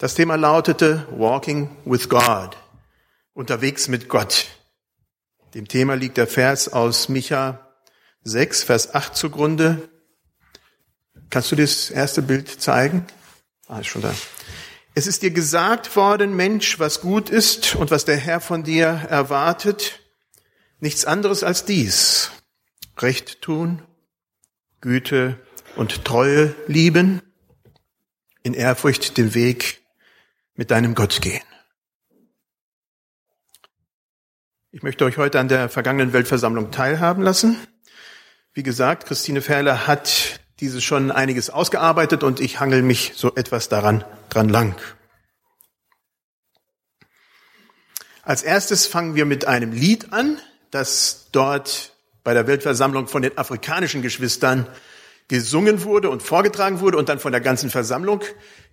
Das Thema lautete Walking with God, unterwegs mit Gott. Dem Thema liegt der Vers aus Micha 6, Vers 8 zugrunde. Kannst du das erste Bild zeigen? Ah, ist schon da. Es ist dir gesagt worden, Mensch, was gut ist und was der Herr von dir erwartet, nichts anderes als dies. Recht tun, Güte und Treue lieben, in Ehrfurcht den Weg mit deinem Gott gehen. Ich möchte euch heute an der vergangenen Weltversammlung teilhaben lassen. Wie gesagt, Christine Ferler hat dieses schon einiges ausgearbeitet und ich hangel mich so etwas daran dran lang. Als erstes fangen wir mit einem Lied an, das dort bei der Weltversammlung von den afrikanischen Geschwistern gesungen wurde und vorgetragen wurde und dann von der ganzen Versammlung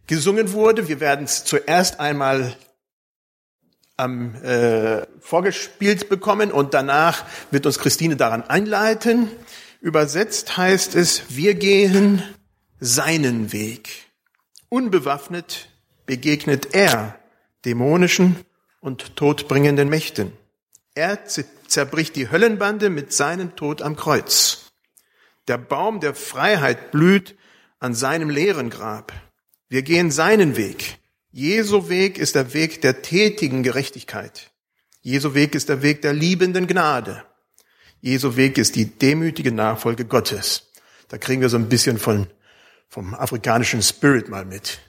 gesungen wurde. Wir werden es zuerst einmal am, äh, vorgespielt bekommen und danach wird uns Christine daran einleiten. Übersetzt heißt es, wir gehen seinen Weg. Unbewaffnet begegnet er dämonischen und todbringenden Mächten. Er zerbricht die Höllenbande mit seinem Tod am Kreuz. Der Baum der Freiheit blüht an seinem leeren Grab. Wir gehen seinen Weg. Jesu Weg ist der Weg der tätigen Gerechtigkeit. Jesu Weg ist der Weg der liebenden Gnade. Jesu Weg ist die demütige Nachfolge Gottes. Da kriegen wir so ein bisschen von, vom afrikanischen Spirit mal mit.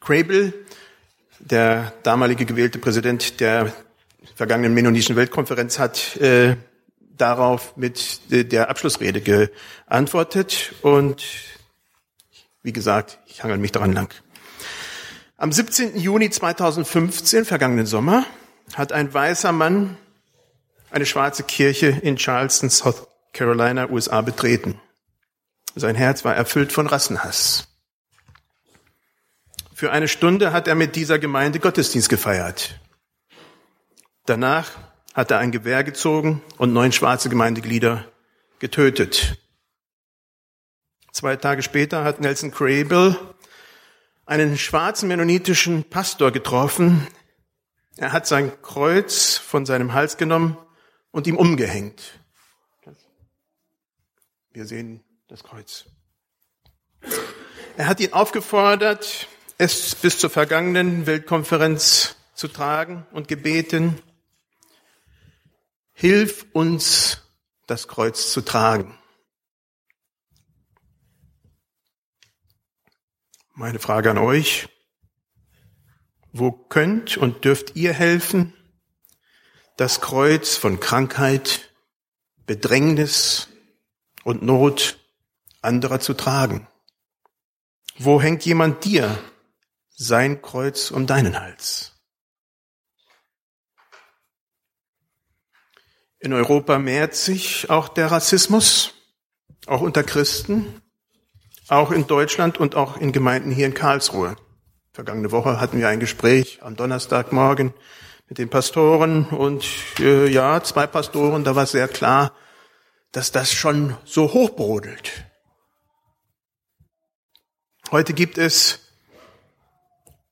Crable, der damalige gewählte Präsident der vergangenen Mennonitischen Weltkonferenz, hat äh, darauf mit äh, der Abschlussrede geantwortet und wie gesagt, ich hangel mich daran lang. Am 17. Juni 2015, vergangenen Sommer, hat ein weißer Mann eine schwarze Kirche in Charleston, South Carolina, USA betreten. Sein Herz war erfüllt von Rassenhass. Für eine Stunde hat er mit dieser Gemeinde Gottesdienst gefeiert. Danach hat er ein Gewehr gezogen und neun schwarze Gemeindeglieder getötet. Zwei Tage später hat Nelson Crable einen schwarzen mennonitischen Pastor getroffen. Er hat sein Kreuz von seinem Hals genommen und ihm umgehängt. Wir sehen das Kreuz. Er hat ihn aufgefordert, es bis zur vergangenen Weltkonferenz zu tragen und gebeten. Hilf uns das Kreuz zu tragen. Meine Frage an euch, wo könnt und dürft ihr helfen, das Kreuz von Krankheit, Bedrängnis und Not anderer zu tragen? Wo hängt jemand dir sein Kreuz um deinen Hals? In Europa mehrt sich auch der Rassismus, auch unter Christen, auch in Deutschland und auch in Gemeinden hier in Karlsruhe. Vergangene Woche hatten wir ein Gespräch am Donnerstagmorgen mit den Pastoren und äh, ja, zwei Pastoren, da war sehr klar, dass das schon so hochbrodelt. Heute gibt es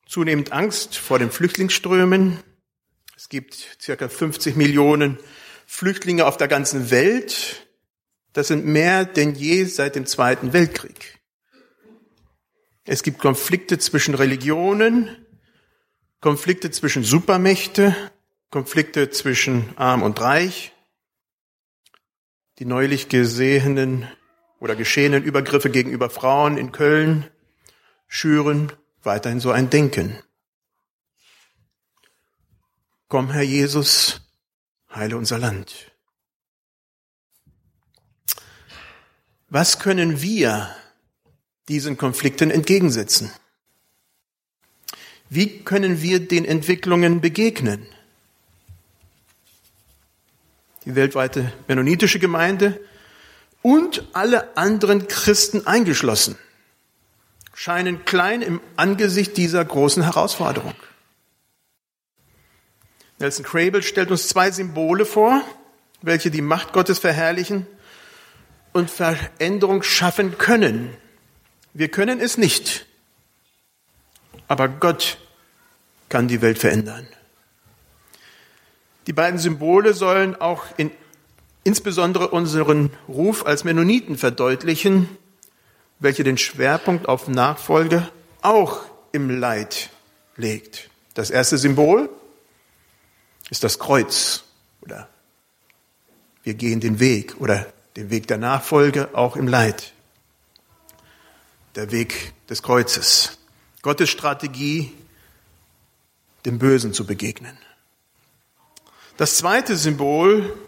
zunehmend Angst vor den Flüchtlingsströmen. Es gibt circa 50 Millionen Flüchtlinge auf der ganzen Welt. Das sind mehr denn je seit dem Zweiten Weltkrieg. Es gibt Konflikte zwischen Religionen, Konflikte zwischen Supermächte, Konflikte zwischen arm und reich. Die neulich gesehenen oder geschehenen Übergriffe gegenüber Frauen in Köln schüren weiterhin so ein Denken. Komm, Herr Jesus, heile unser Land. Was können wir diesen Konflikten entgegensetzen? Wie können wir den Entwicklungen begegnen? Die weltweite mennonitische Gemeinde und alle anderen Christen eingeschlossen scheinen klein im Angesicht dieser großen Herausforderung. Nelson Crable stellt uns zwei Symbole vor, welche die Macht Gottes verherrlichen und Veränderung schaffen können. Wir können es nicht, aber Gott kann die Welt verändern. Die beiden Symbole sollen auch in, insbesondere unseren Ruf als Mennoniten verdeutlichen, welche den Schwerpunkt auf Nachfolge auch im Leid legt. Das erste Symbol ist das Kreuz oder wir gehen den Weg oder den Weg der Nachfolge auch im Leid. Der Weg des Kreuzes. Gottes Strategie, dem Bösen zu begegnen. Das zweite Symbol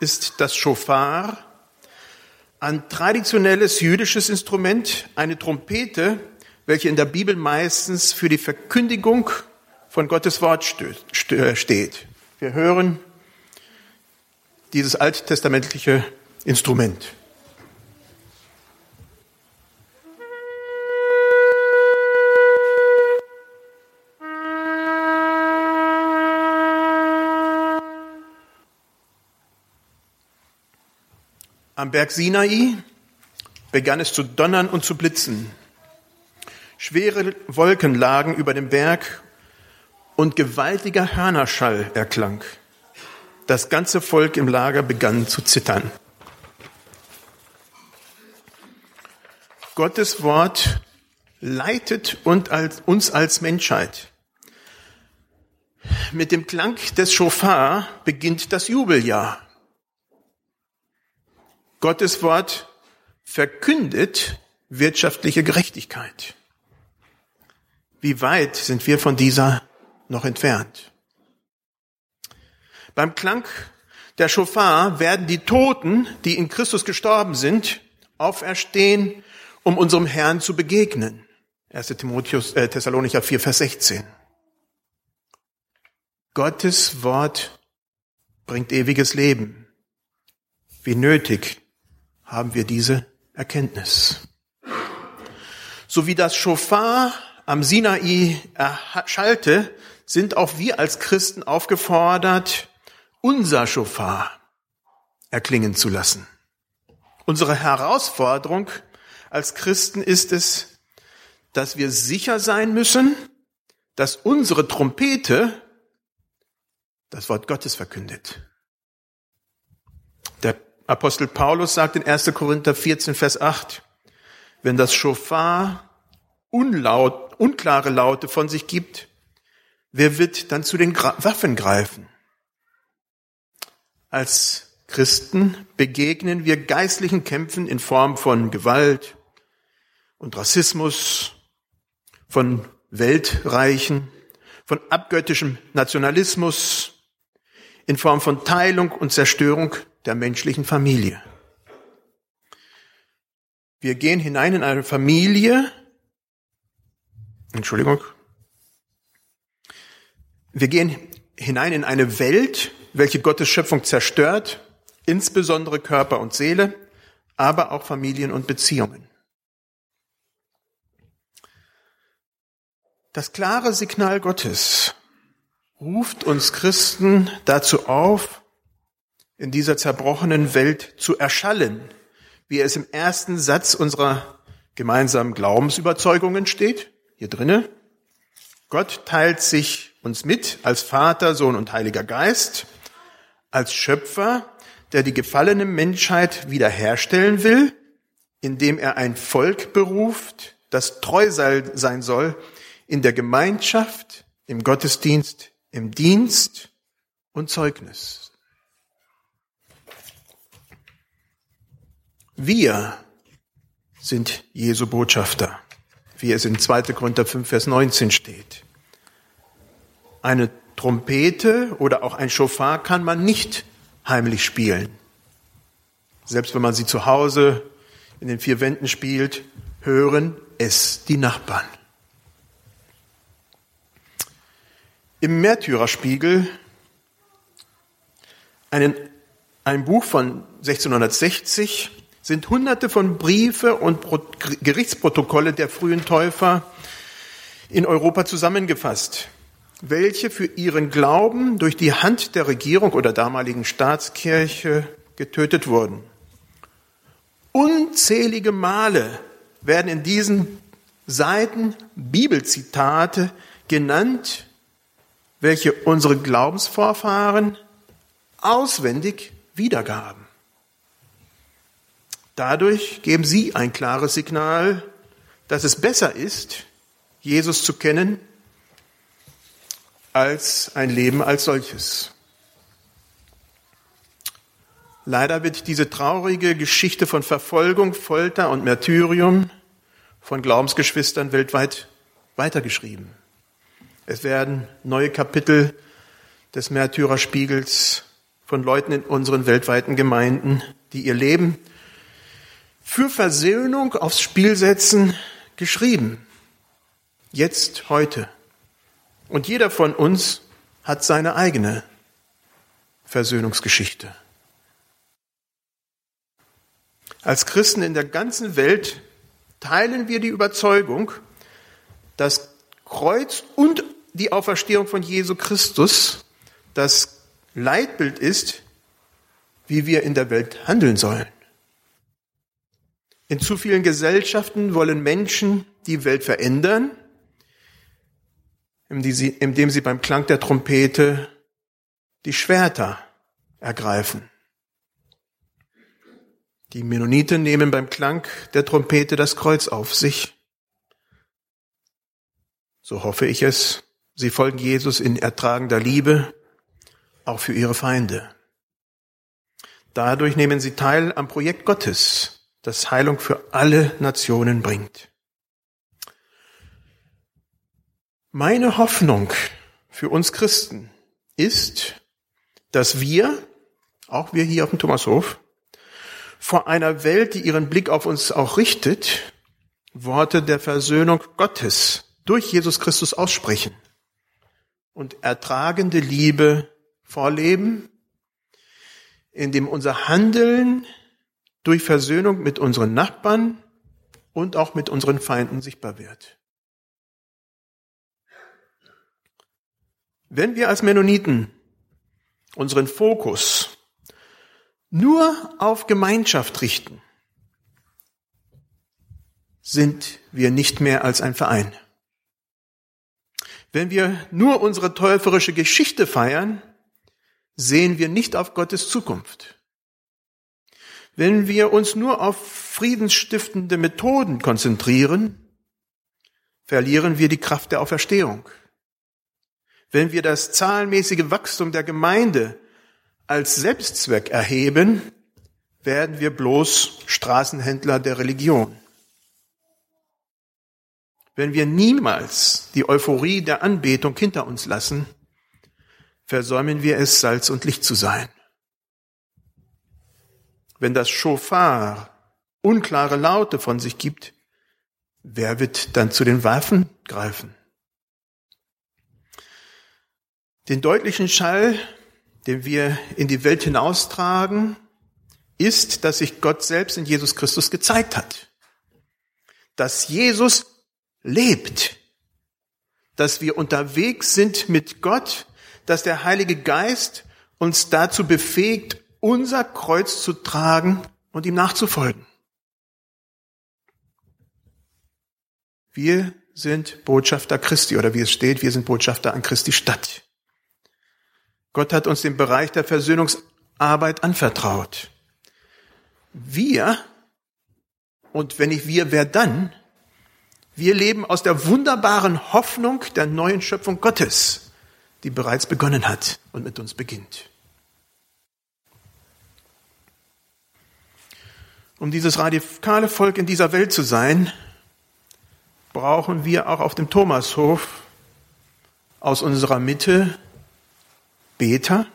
ist das Schofar, ein traditionelles jüdisches Instrument, eine Trompete, welche in der Bibel meistens für die Verkündigung von Gottes Wort steht. Wir hören dieses alttestamentliche Instrument. Am Berg Sinai begann es zu donnern und zu blitzen. Schwere Wolken lagen über dem Berg und gewaltiger Hörnerschall erklang. Das ganze Volk im Lager begann zu zittern. Gottes Wort leitet uns als Menschheit. Mit dem Klang des Schofar beginnt das Jubeljahr. Gottes Wort verkündet wirtschaftliche Gerechtigkeit. Wie weit sind wir von dieser noch entfernt. Beim Klang der Schofar werden die Toten, die in Christus gestorben sind, auferstehen, um unserem Herrn zu begegnen. 1. Timotheus, äh, Thessalonicher 4, Vers 16. Gottes Wort bringt ewiges Leben. Wie nötig haben wir diese Erkenntnis. So wie das Schofar am Sinai erschallte, sind auch wir als Christen aufgefordert, unser Schofar erklingen zu lassen. Unsere Herausforderung als Christen ist es, dass wir sicher sein müssen, dass unsere Trompete das Wort Gottes verkündet. Apostel Paulus sagt in 1. Korinther 14, Vers 8, wenn das Schofar unlaut, unklare Laute von sich gibt, Wer wird dann zu den Waffen greifen? Als Christen begegnen wir geistlichen Kämpfen in Form von Gewalt und Rassismus, von Weltreichen, von abgöttischem Nationalismus, in Form von Teilung und Zerstörung der menschlichen Familie. Wir gehen hinein in eine Familie, Entschuldigung, wir gehen hinein in eine Welt, welche Gottes Schöpfung zerstört, insbesondere Körper und Seele, aber auch Familien und Beziehungen. Das klare Signal Gottes ruft uns Christen dazu auf, in dieser zerbrochenen Welt zu erschallen, wie es im ersten Satz unserer gemeinsamen Glaubensüberzeugungen steht, hier drinnen. Gott teilt sich uns mit als Vater, Sohn und Heiliger Geist, als Schöpfer, der die gefallene Menschheit wiederherstellen will, indem er ein Volk beruft, das treu sein soll in der Gemeinschaft, im Gottesdienst, im Dienst und Zeugnis. Wir sind Jesu Botschafter, wie es in 2. Korinther 5, Vers 19 steht. Eine Trompete oder auch ein Schofar kann man nicht heimlich spielen. Selbst wenn man sie zu Hause in den vier Wänden spielt, hören es die Nachbarn. Im Märtyrerspiegel, einen, ein Buch von 1660, sind hunderte von Briefe und Gerichtsprotokolle der frühen Täufer in Europa zusammengefasst welche für ihren Glauben durch die Hand der Regierung oder damaligen Staatskirche getötet wurden. Unzählige Male werden in diesen Seiten Bibelzitate genannt, welche unsere Glaubensvorfahren auswendig wiedergaben. Dadurch geben sie ein klares Signal, dass es besser ist, Jesus zu kennen als ein Leben als solches. Leider wird diese traurige Geschichte von Verfolgung, Folter und Märtyrium von Glaubensgeschwistern weltweit weitergeschrieben. Es werden neue Kapitel des Märtyrerspiegels von Leuten in unseren weltweiten Gemeinden, die ihr Leben für Versöhnung aufs Spiel setzen, geschrieben. Jetzt, heute. Und jeder von uns hat seine eigene Versöhnungsgeschichte. Als Christen in der ganzen Welt teilen wir die Überzeugung, dass Kreuz und die Auferstehung von Jesu Christus das Leitbild ist, wie wir in der Welt handeln sollen. In zu vielen Gesellschaften wollen Menschen die Welt verändern indem sie beim Klang der Trompete die Schwerter ergreifen. Die Mennoniten nehmen beim Klang der Trompete das Kreuz auf sich. So hoffe ich es. Sie folgen Jesus in ertragender Liebe, auch für ihre Feinde. Dadurch nehmen sie teil am Projekt Gottes, das Heilung für alle Nationen bringt. Meine Hoffnung für uns Christen ist, dass wir, auch wir hier auf dem Thomashof, vor einer Welt, die ihren Blick auf uns auch richtet, Worte der Versöhnung Gottes durch Jesus Christus aussprechen und ertragende Liebe vorleben, indem unser Handeln durch Versöhnung mit unseren Nachbarn und auch mit unseren Feinden sichtbar wird. Wenn wir als Mennoniten unseren Fokus nur auf Gemeinschaft richten, sind wir nicht mehr als ein Verein. Wenn wir nur unsere täuferische Geschichte feiern, sehen wir nicht auf Gottes Zukunft. Wenn wir uns nur auf friedensstiftende Methoden konzentrieren, verlieren wir die Kraft der Auferstehung wenn wir das zahlenmäßige Wachstum der Gemeinde als Selbstzweck erheben, werden wir bloß Straßenhändler der Religion. Wenn wir niemals die Euphorie der Anbetung hinter uns lassen, versäumen wir es, Salz und Licht zu sein. Wenn das Schofar unklare Laute von sich gibt, wer wird dann zu den Waffen greifen? Den deutlichen Schall, den wir in die Welt hinaustragen, ist, dass sich Gott selbst in Jesus Christus gezeigt hat. Dass Jesus lebt. Dass wir unterwegs sind mit Gott, dass der Heilige Geist uns dazu befähigt, unser Kreuz zu tragen und ihm nachzufolgen. Wir sind Botschafter Christi oder wie es steht, wir sind Botschafter an Christi Stadt. Gott hat uns den Bereich der Versöhnungsarbeit anvertraut. Wir, und wenn ich wir, wer dann? Wir leben aus der wunderbaren Hoffnung der neuen Schöpfung Gottes, die bereits begonnen hat und mit uns beginnt. Um dieses radikale Volk in dieser Welt zu sein, brauchen wir auch auf dem Thomashof aus unserer Mitte Beter,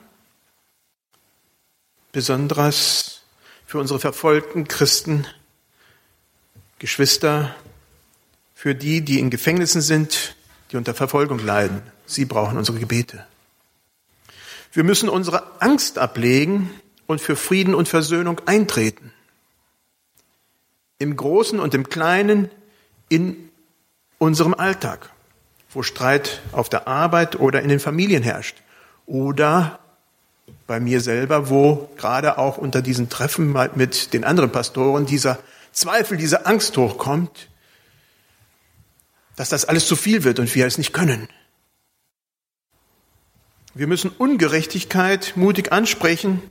besonders für unsere verfolgten Christen, Geschwister, für die, die in Gefängnissen sind, die unter Verfolgung leiden. Sie brauchen unsere Gebete. Wir müssen unsere Angst ablegen und für Frieden und Versöhnung eintreten. Im Großen und im Kleinen, in unserem Alltag, wo Streit auf der Arbeit oder in den Familien herrscht oder bei mir selber, wo gerade auch unter diesen Treffen mit den anderen Pastoren dieser Zweifel, diese Angst hochkommt, dass das alles zu viel wird und wir es nicht können. Wir müssen Ungerechtigkeit mutig ansprechen,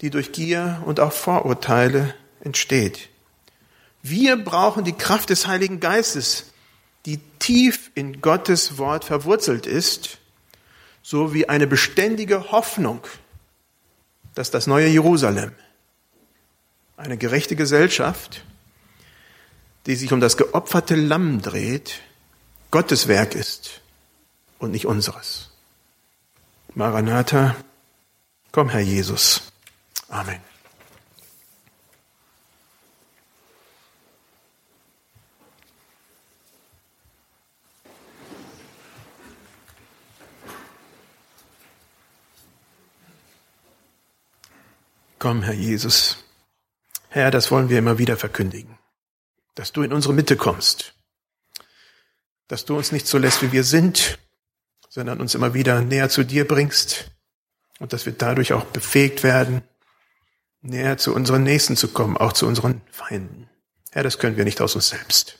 die durch Gier und auch Vorurteile entsteht. Wir brauchen die Kraft des Heiligen Geistes, die tief in Gottes Wort verwurzelt ist so wie eine beständige Hoffnung, dass das neue Jerusalem, eine gerechte Gesellschaft, die sich um das geopferte Lamm dreht, Gottes Werk ist und nicht unseres. Maranatha, komm Herr Jesus. Amen. Komm, Herr Jesus. Herr, das wollen wir immer wieder verkündigen. Dass du in unsere Mitte kommst. Dass du uns nicht so lässt, wie wir sind, sondern uns immer wieder näher zu dir bringst. Und dass wir dadurch auch befähigt werden, näher zu unseren Nächsten zu kommen, auch zu unseren Feinden. Herr, das können wir nicht aus uns selbst.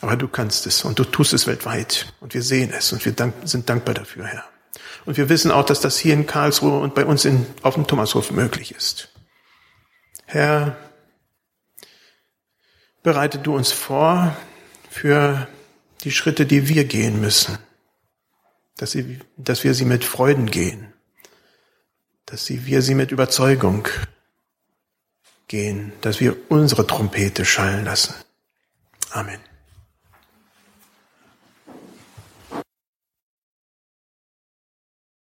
Aber du kannst es und du tust es weltweit und wir sehen es und wir sind dankbar dafür, Herr. Und wir wissen auch, dass das hier in Karlsruhe und bei uns in, auf dem Thomashof möglich ist. Herr, bereite du uns vor für die Schritte, die wir gehen müssen, dass, sie, dass wir sie mit Freuden gehen, dass sie, wir sie mit Überzeugung gehen, dass wir unsere Trompete schallen lassen. Amen.